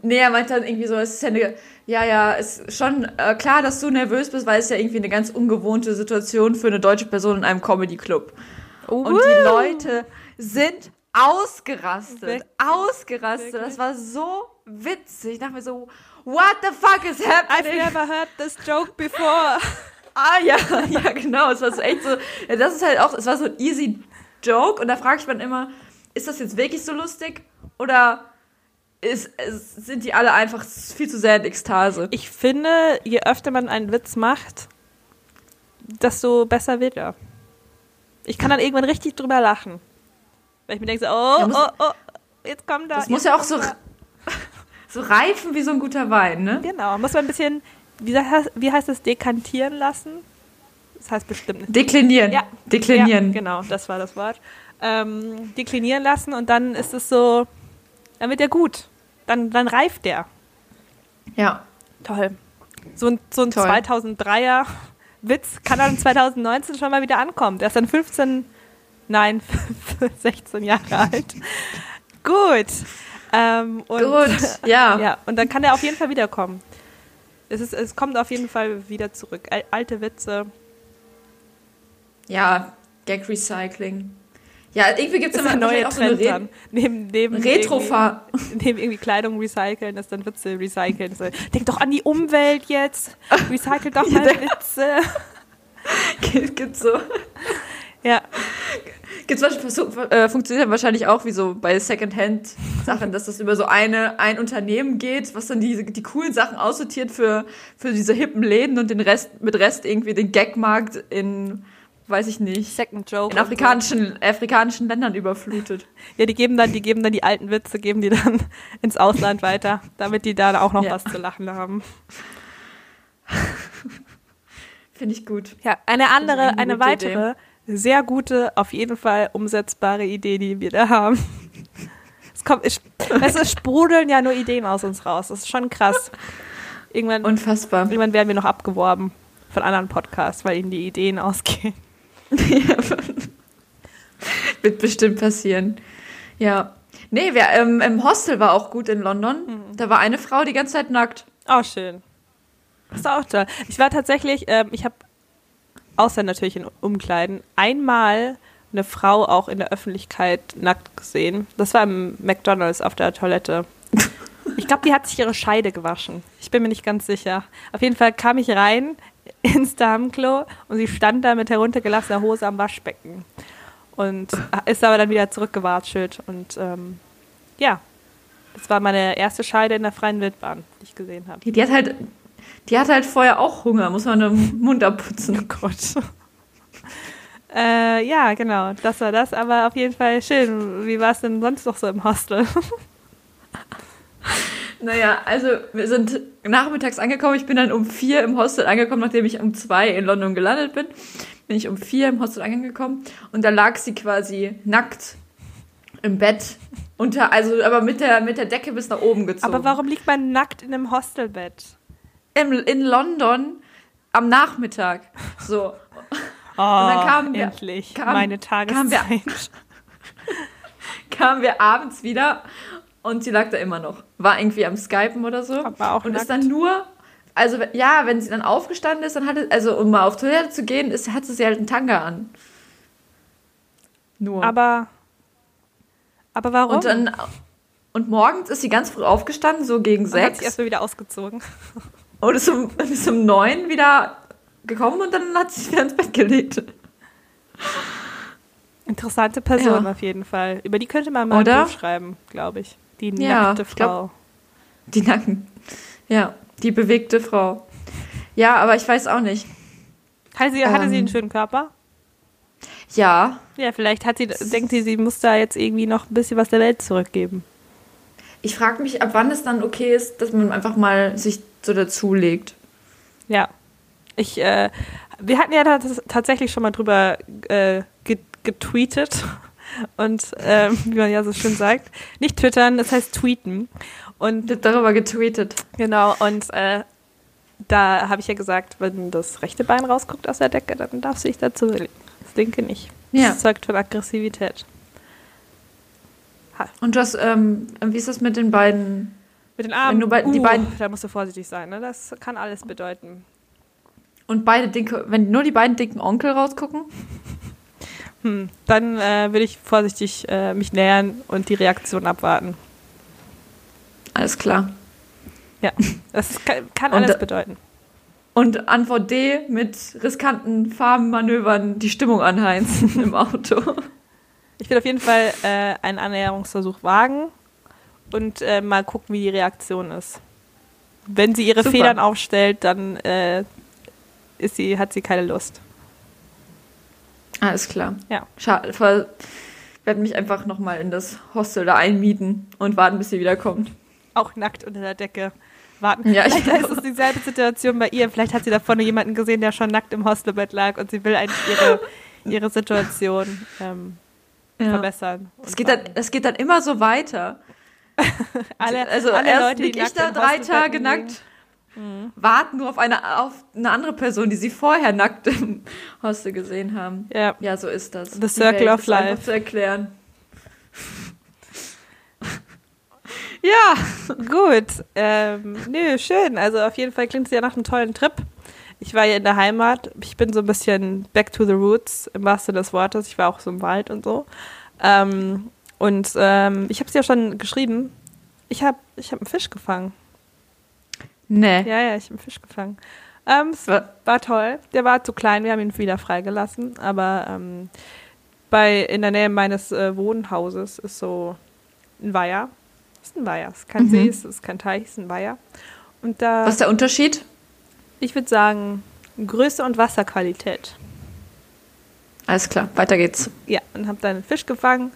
B: Nee, er meinte dann irgendwie so, es ist ja eine, ja, ja, ist schon äh, klar, dass du nervös bist, weil es ja irgendwie eine ganz ungewohnte Situation für eine deutsche Person in einem Comedy-Club. Und die Leute sind ausgerastet.
A: Sehr-
B: ausgerastet.
A: sehr
B: Das war so witzig. Ich dachte mir so, what the fuck is
A: I've
B: happening?
A: never heard this joke before.
B: Ah ja, ja genau. Es war so echt so. Ja, das ist halt auch, es war so ein easy Joke und da frage ich mich immer, ist das jetzt wirklich so lustig oder ist, sind die alle einfach viel zu sehr in Ekstase?
A: Ich finde, je öfter man einen Witz macht, desto besser wird er. Ich kann dann irgendwann richtig drüber lachen. Weil ich mir denke so, oh,
B: muss-
A: oh, oh, jetzt kommt da.
B: Das muss ja auch so, so reifen wie so ein guter Wein, ne?
A: Genau, muss man ein bisschen, wie, heißt- wie heißt es, dekantieren lassen? Das heißt bestimmt nicht.
B: Deklinieren.
A: Ja.
B: Deklinieren.
A: Ja, genau, das war das Wort. Ähm, deklinieren lassen und dann ist es so, dann wird der gut. Dann, dann reift der.
B: ja.
A: Toll. So ein, so ein
B: Toll.
A: 2003er Witz kann dann 2019 schon mal wieder ankommen. Der ist dann 15, nein, 16 Jahre alt. Gut. Ähm, und,
B: Gut, ja.
A: Ja, und dann kann er auf jeden Fall wiederkommen. Es, ist, es kommt auf jeden Fall wieder zurück. Al- Alte Witze.
B: Ja, Gag Recycling. Ja, irgendwie gibt es
A: Das
B: immer
A: neue
B: auch so eine
A: Trend dann. Neben, neben,
B: Retro-Fahr.
A: irgendwie, neben irgendwie Kleidung recyceln, ist dann Witze recyceln. So, denk doch an die Umwelt jetzt. Recycle doch mal Witze.
B: Gibt so.
A: Ja,
B: Gibt's wahrscheinlich- äh, funktioniert dann wahrscheinlich auch wie so bei Secondhand-Sachen, dass das über so eine, ein Unternehmen geht, was dann die, die coolen Sachen aussortiert für, für diese hippen Läden und den Rest, mit Rest irgendwie den Gagmarkt in, weiß ich nicht,
A: Second Joke.
B: in afrikanischen, afrikanischen Ländern überflutet.
A: Ja, die geben dann, die geben dann die alten Witze, geben die dann ins Ausland weiter, damit die da auch noch
B: Ja.
A: was zu lachen haben.
B: Finde ich gut.
A: Ja, eine andere,
B: eine
A: weitere, sehr gute, auf jeden Fall umsetzbare Idee, die wir da haben. Es kommt, du, es sprudeln ja nur Ideen aus uns raus. Das ist schon krass. Irgendwann,
B: Unfassbar.
A: irgendwann werden wir noch abgeworben von anderen Podcasts, weil ihnen die Ideen ausgehen.
B: Wird bestimmt passieren. Ja. Nee, wer, ähm, im Hostel war auch gut in London.
A: Mhm.
B: Da war eine Frau die ganze Zeit nackt.
A: Oh, schön. Das ist auch toll. Ich war tatsächlich, ähm, ich habe, außer natürlich in Umkleiden, einmal eine Frau auch in der Öffentlichkeit nackt gesehen. Das war im McDonalds auf der Toilette. Ich glaube, die hat sich ihre Scheide gewaschen. Ich bin mir nicht ganz sicher. Auf jeden Fall kam ich rein ins Damenklo und sie stand da mit heruntergelassener Hose am Waschbecken. Und ist aber dann wieder zurückgewatschelt. Und ähm, ja, das war meine erste Scheide in der freien Wildbahn, die ich gesehen habe.
B: Die, die hat halt, die hat halt vorher auch Hunger, muss man den Mund abputzen.
A: Oh Gott. äh, ja, genau, das war das. Aber auf jeden Fall schön. Wie war es denn sonst noch so im Hostel?
B: Naja, also wir sind nachmittags angekommen. Ich bin dann um vier im Hostel angekommen, nachdem ich um zwei in London gelandet bin. Bin ich um vier im Hostel angekommen und da lag sie quasi nackt im Bett unter, also aber mit der mit der Decke bis nach oben gezogen.
A: Aber warum liegt man nackt in einem Hostelbett?
B: Im, in London am Nachmittag. So.
A: Oh,
B: dann kamen wir-
A: endlich
B: kam-
A: meine
B: kamen wir-
A: Tageszeit.
B: kamen wir abends wieder und sie lag da immer noch. War irgendwie am Skypen oder so.
A: Aber auch
B: und
A: nackt.
B: ist dann nur, also ja, wenn sie dann aufgestanden ist, dann hatte, also um mal auf Toilette zu gehen, ist, hatte sie halt einen Tanga an. Nur.
A: Aber, aber warum?
B: und dann, und morgens ist sie ganz früh aufgestanden, so gegen
A: Und hat sich
B: sechs.
A: erstmal wieder ausgezogen.
B: Und ist um, ist um neun wieder gekommen und dann hat sie sich wieder ins Bett gelegt.
A: Interessante Person
B: Ja.
A: auf jeden Fall. Über die könnte man mal
B: Oder?
A: ein Buch schreiben, glaube ich. Die
B: Ja,
A: nackte
B: ich glaub-
A: Frau.
B: Die Nacken. Ja, die bewegte Frau. Ja, aber ich weiß auch nicht.
A: hatte, sie, hatte sie
B: Ähm.
A: einen schönen Körper?
B: Ja,
A: Ja, vielleicht hat sie, denkt sie, sie muss da jetzt irgendwie noch ein bisschen was der Welt zurückgeben.
B: Ich frage mich, ab wann es dann okay ist, dass man einfach mal sich so dazulegt.
A: Ja. Ich, äh, wir hatten ja tats- tatsächlich schon mal drüber äh, ge- getweetet. Und ähm, wie man ja so schön sagt, nicht twittern, das heißt tweeten. Und
B: darüber getweetet.
A: genau, und äh, da habe ich ja gesagt, wenn das rechte Bein rausguckt aus der Decke, dann darfst du dich dazu legen. Das linke nicht.
B: Ja.
A: Das zeugt von Aggressivität.
B: Und du hast, ähm, wie ist das mit den beiden?
A: Mit den Armen.
B: Wenn du bei- die
A: uh,
B: beiden-
A: Da musst du vorsichtig sein, ne? Das kann alles bedeuten.
B: Und beide dicke, wenn nur die beiden dicken Onkel rausgucken?
A: Hm. Dann äh, würde ich vorsichtig äh, mich nähern und die Reaktion abwarten.
B: Alles klar.
A: Ja, das kann, kann
B: Und
A: alles
B: da-
A: bedeuten.
B: Und Antwort D mit riskanten Farbenmanövern die Stimmung anheizen im Auto.
A: Ich will auf jeden Fall äh, einen Annäherungsversuch wagen und äh, mal gucken, wie die Reaktion ist. Wenn sie ihre
B: Super.
A: Federn aufstellt, dann äh, ist sie, hat sie keine Lust.
B: Alles klar.
A: Ja.
B: Schade. voll- Ich werde mich einfach nochmal in das Hostel da einmieten und warten, bis sie wiederkommt.
A: Auch nackt unter der Decke warten.
B: Ja, ich
A: Vielleicht ist es dieselbe Situation bei ihr. Vielleicht hat sie da vorne jemanden gesehen, der schon nackt im Hostelbett lag und sie will eigentlich ihre, ihre Situation ähm,
B: Ja.
A: verbessern.
B: Es geht, dann, es geht dann immer so weiter.
A: alle,
B: also
A: alle
B: erst
A: Leute, die
B: lieg ich da drei Tage nackt, warten nur auf eine, auf eine andere Person, die sie vorher nackt im Hostel gesehen haben.
A: Ja,
B: Ja, so ist das.
A: The circle of life.
B: zu erklären. ja,
A: Gut, ähm, nö, schön. Also auf jeden Fall klingt es ja nach einem tollen Trip. Ich war ja in der Heimat. Ich bin so ein bisschen back to the roots im wahrsten des Wortes. Ich war auch so im Wald und so. Ähm, und ähm, ich habe es ja schon geschrieben. Ich habe ich hab einen Fisch gefangen.
B: nee.
A: Ja, ja, ich habe einen Fisch gefangen. Ähm, es
B: Wa-
A: war toll. Der war zu klein. Wir haben ihn wieder freigelassen. Aber ähm, bei, in der Nähe meines äh, Wohnhauses ist so ein Weiher. Ist ein Weiher. Es ist kein
B: Mhm.
A: See, es ist kein Teich, es ist ein Weiher. Und da,
B: Was ist der Unterschied?
A: Ich würde sagen, Größe und Wasserqualität.
B: Alles klar, weiter geht's.
A: Ja, und habe dann einen Fisch gefangen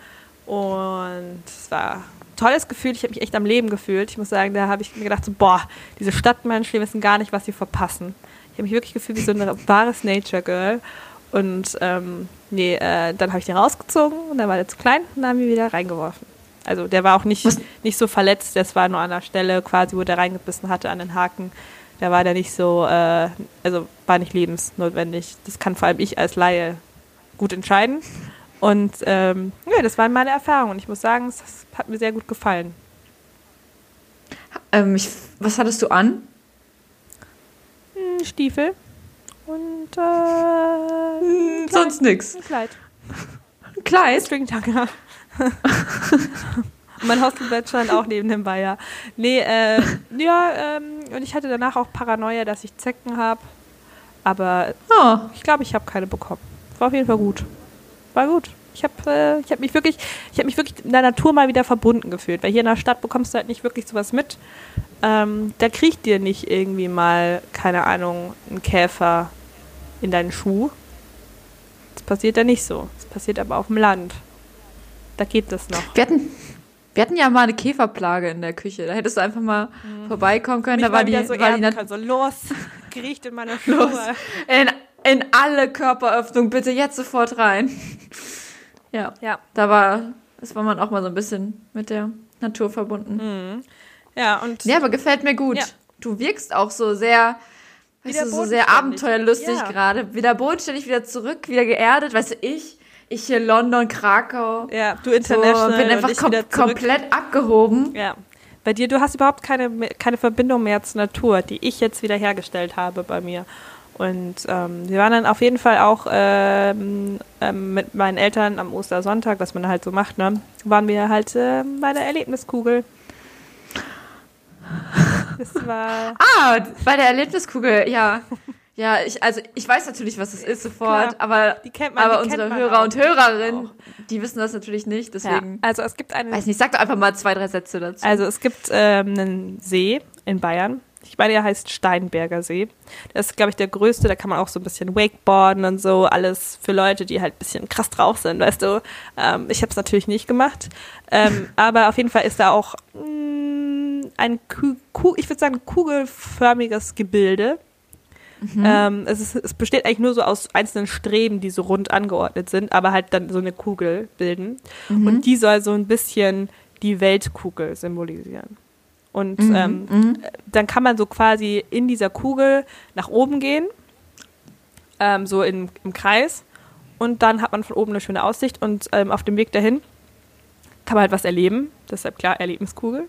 A: und es war ein tolles Gefühl. Ich habe mich echt am Leben gefühlt. Ich muss sagen, da habe ich mir gedacht, so, boah, diese Stadtmenschen, die wissen gar nicht, was sie verpassen. Ich habe mich wirklich gefühlt wie so ein wahres Nature Girl. Und ähm, nee, äh, dann habe ich den rausgezogen und dann war der zu klein und dann haben wir ihn wieder reingeworfen. Also der war auch nicht,
B: Was-
A: nicht so verletzt, das war nur an der Stelle quasi, wo der reingebissen hatte, an den Haken. Da war der nicht so, äh, also war nicht lebensnotwendig. Das kann vor allem ich als Laie gut entscheiden. Und ähm, ja, das waren meine Erfahrungen. Und ich muss sagen, es hat mir sehr gut gefallen.
B: Ähm, ich, was hattest du an?
A: Hm, Stiefel und äh,
B: Hm, sonst nix.
A: ein Kleid.
B: Ein Kleid?
A: Stringtanger. mein Hostelbett stand auch neben dem Bayer. Nee, äh, ja, ähm, und ich hatte danach auch Paranoia, dass ich Zecken habe. Aber
B: Oh,
A: ich glaube, ich habe keine bekommen. War auf jeden Fall gut. War gut. Ich habe äh, ich hab mich wirklich, ich habe mich wirklich in der Natur mal wieder verbunden gefühlt, weil hier in der Stadt bekommst du halt nicht wirklich sowas mit. Ähm, da kriecht dir nicht irgendwie mal, keine Ahnung, ein Käfer in deinen Schuh. Das passiert da nicht so. Das passiert aber auf dem Land. Da geht das noch.
B: wir hatten, wir hatten ja mal eine Käferplage in der Küche. Da hättest du einfach mal vorbeikommen können.
A: Mich
B: Da war die,
A: so
B: war die
A: können. So, los, kriecht in meine
B: Los.
A: Schuhe.
B: in, in alle Körperöffnungen bitte jetzt sofort rein. Ja,
A: Ja.
B: da war, das war man auch mal so ein bisschen mit der Natur verbunden.
A: Ja, und
B: Ja, aber gefällt mir gut.
A: Ja.
B: Du wirkst auch so sehr, weißt du, so sehr abenteuerlustig
A: Ja.
B: gerade. Wieder bodenständig, wieder zurück, wieder geerdet. Weißt du, ich, ich hier London, Krakau.
A: ja, du
B: So,
A: international
B: bin einfach kom komplett abgehoben.
A: Ja. Bei dir, du hast überhaupt keine, keine Verbindung mehr zur Natur, die ich jetzt wieder hergestellt habe bei mir. Und ähm, wir waren dann auf jeden Fall auch ähm, ähm, mit meinen Eltern am Ostersonntag, was man halt so macht, ne, waren wir halt ähm, bei der Erlebniskugel. Das war
B: Ah, bei der Erlebniskugel, ja. Ja, ich, also ich weiß natürlich, was es ist sofort,
A: Klar.
B: aber,
A: man-
B: aber unsere Hörer
A: auch.
B: und Hörerinnen, die wissen das natürlich nicht,
A: ja.
B: deswegen.
A: Also es gibt einen
B: Weiß nicht, sag doch einfach mal zwei, drei Sätze dazu.
A: Also es gibt ähm, einen See in Bayern. Ich meine, er heißt Steinberger See. Das ist, glaube ich, der größte. Da kann man auch so ein bisschen Wakeboarden und so. Alles für Leute, die halt ein bisschen krass drauf sind, weißt du. Ähm, ich habe es natürlich nicht gemacht. Ähm, aber auf jeden Fall ist da auch mh, ein, Ku Ku ich würde sagen, kugelförmiges Gebilde. Ähm, es, ist, es besteht eigentlich nur so aus einzelnen Streben, die so rund angeordnet sind, aber halt dann so eine Kugel bilden. Und die soll so ein bisschen die Weltkugel symbolisieren. Und ähm, dann kann man so quasi in dieser Kugel nach oben gehen, ähm, so in, im Kreis. Und dann hat man von oben eine schöne Aussicht und ähm, auf dem Weg dahin kann man halt was erleben. Deshalb klar, Erlebniskugel.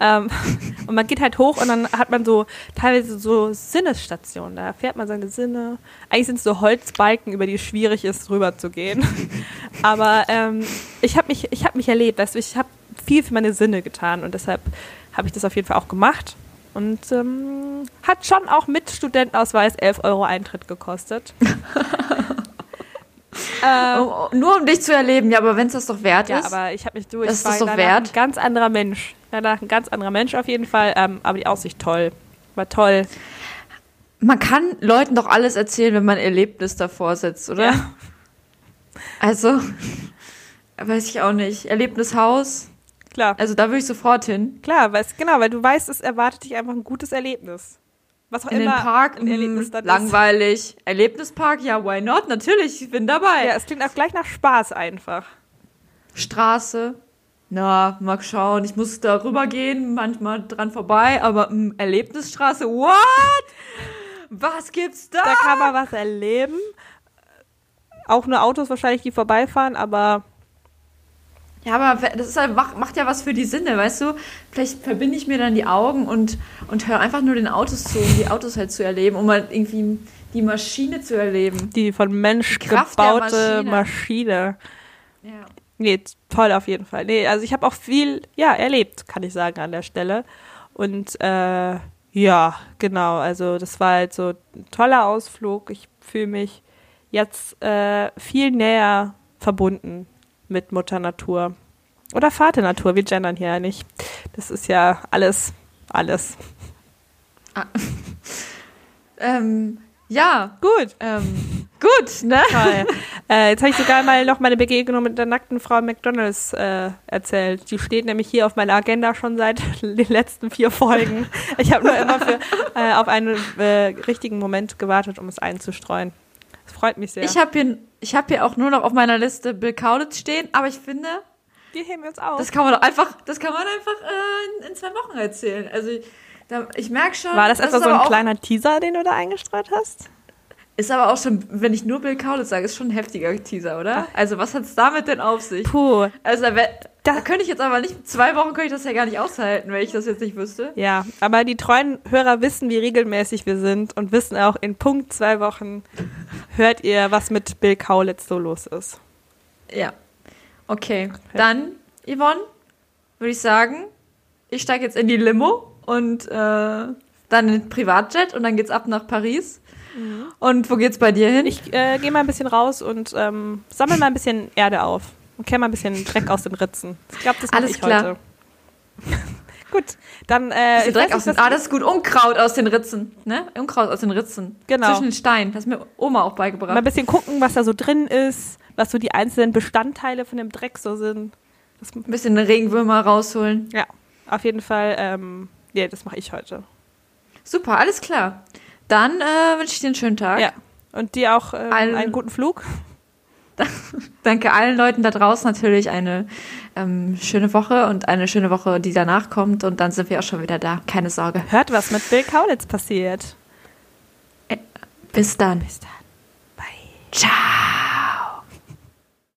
A: Ähm, und man geht halt hoch und dann hat man so teilweise so Sinnesstationen. Da fährt man seine Sinne. Eigentlich sind es so Holzbalken, über die es schwierig ist, rüber zu gehen. Aber ähm, ich habe mich, ich hab mich erlebt. Weißt du, ich habe viel für meine Sinne getan und deshalb habe ich das auf jeden Fall auch gemacht. Und ähm, hat schon auch mit Studentenausweis 11 Euro Eintritt gekostet. ähm,
B: Oh, nur um dich zu erleben, ja, aber wenn es das doch wert
A: ja,
B: ist.
A: aber ich habe mich durch.
B: Das ist das doch wert.
A: Ein ganz anderer Mensch. Danach ein ganz anderer Mensch auf jeden Fall. Ähm, aber die Aussicht toll. War toll.
B: man kann Leuten doch alles erzählen, wenn man Erlebnis davor setzt, oder?
A: Ja.
B: Also, weiß ich auch nicht. Erlebnishaus,
A: Klar.
B: also da würde ich sofort hin.
A: Klar, weil genau, weil du weißt, es erwartet dich einfach ein gutes Erlebnis. Was auch
B: In den
A: immer
B: Park,
A: ein Erlebnis
B: mh,
A: dann ist.
B: langweilig. Erlebnispark, ja, why not? Natürlich, ich bin dabei.
A: Ja, es klingt auch gleich nach Spaß einfach.
B: Straße, na, mal schauen. Ich muss da rüber gehen, manchmal dran vorbei, aber mh, Erlebnisstraße, what? Was gibt's da?
A: Da kann man was erleben. Auch nur Autos wahrscheinlich, die vorbeifahren, aber
B: Ja, aber das ist halt, macht, ja was für die Sinne, weißt du? Vielleicht verbinde ich mir dann die Augen und, und höre einfach nur den Autos zu, um die Autos halt zu erleben, um halt irgendwie die Maschine zu erleben.
A: die von Mensch
B: der
A: gebaute
B: Maschine.
A: Maschine.
B: Ja.
A: Nee, toll auf jeden Fall. Nee, also ich habe auch viel, ja, erlebt, kann ich sagen, an der Stelle. Und äh, ja, genau, also das war halt so ein toller Ausflug. Ich fühle mich jetzt äh, viel näher verbunden mit Mutter Natur. Oder Vater Natur, wir gendern hier ja nicht. Das ist ja alles, alles.
B: Ähm, ja,
A: Gut.
B: ähm, gut, ne?
A: Toll. äh, jetzt habe ich sogar mal noch meine Begegnung mit der nackten Frau McDonalds äh, erzählt. Die steht nämlich hier auf meiner Agenda schon seit den letzten vier Folgen. Ich habe nur immer für, äh, auf einen äh, richtigen Moment gewartet, um es einzustreuen. Das freut mich sehr.
B: Ich habe hier, ich hab hier auch nur noch auf meiner Liste Bill Kaulitz stehen, aber ich finde,
A: Wir heben uns auf.
B: das kann man doch einfach, das kann man einfach äh, in, in zwei Wochen erzählen. Also da, ich merke schon.
A: War das,
B: ist
A: etwa so ein kleiner Teaser, den du da eingestreut hast?
B: Ist aber auch schon, wenn ich nur Bill Kaulitz sage, ist schon ein heftiger Teaser, oder? Also was hat's damit denn auf sich?
A: Puh.
B: Also da,
A: Da-
B: könnte ich jetzt aber nicht, zwei Wochen könnte ich das ja gar nicht aushalten, wenn ich das jetzt nicht wüsste.
A: Ja, aber die treuen Hörer wissen, wie regelmäßig wir sind und wissen auch, in Punkt zwei Wochen hört ihr, was mit Bill Kaulitz so los ist.
B: Ja. Okay. Dann, Yvonne, würde ich sagen, ich steige jetzt in die Limo und äh, dann in den Privatjet und dann geht's ab nach Paris. Und wo geht's bei dir hin?
A: Ich äh, gehe mal ein bisschen raus und ähm, sammle mal ein bisschen Erde auf und kehre mal ein bisschen Dreck aus den Ritzen. Ich glaube, das mache
B: Alles
A: ich
B: klar.
A: heute. Gut, dann äh,
B: Dreck aus den, ah, das ist gut. Unkraut aus den Ritzen. Ne? Unkraut aus den Ritzen.
A: Genau.
B: Zwischen den Steinen. Das hat mir Oma auch
A: mal
B: beigebracht.
A: ein bisschen gucken, was da so drin ist, was so die einzelnen Bestandteile von dem Dreck so sind. Das,
B: Ein bisschen Regenwürmer rausholen.
A: ja, auf jeden Fall. Ähm, ja, das mache ich heute.
B: Super, alles klar. Dann äh, wünsche ich dir einen schönen Tag.
A: Ja. Und dir auch ähm,
B: Allen-
A: einen guten Flug.
B: Danke allen Leuten da draußen natürlich eine ähm, schöne Woche und eine schöne Woche, die danach kommt. Und dann sind wir auch schon wieder da. Keine Sorge.
A: Hört, was mit Bill Kaulitz passiert.
B: Bis dann.
A: Bis dann. Bye.
B: Ciao.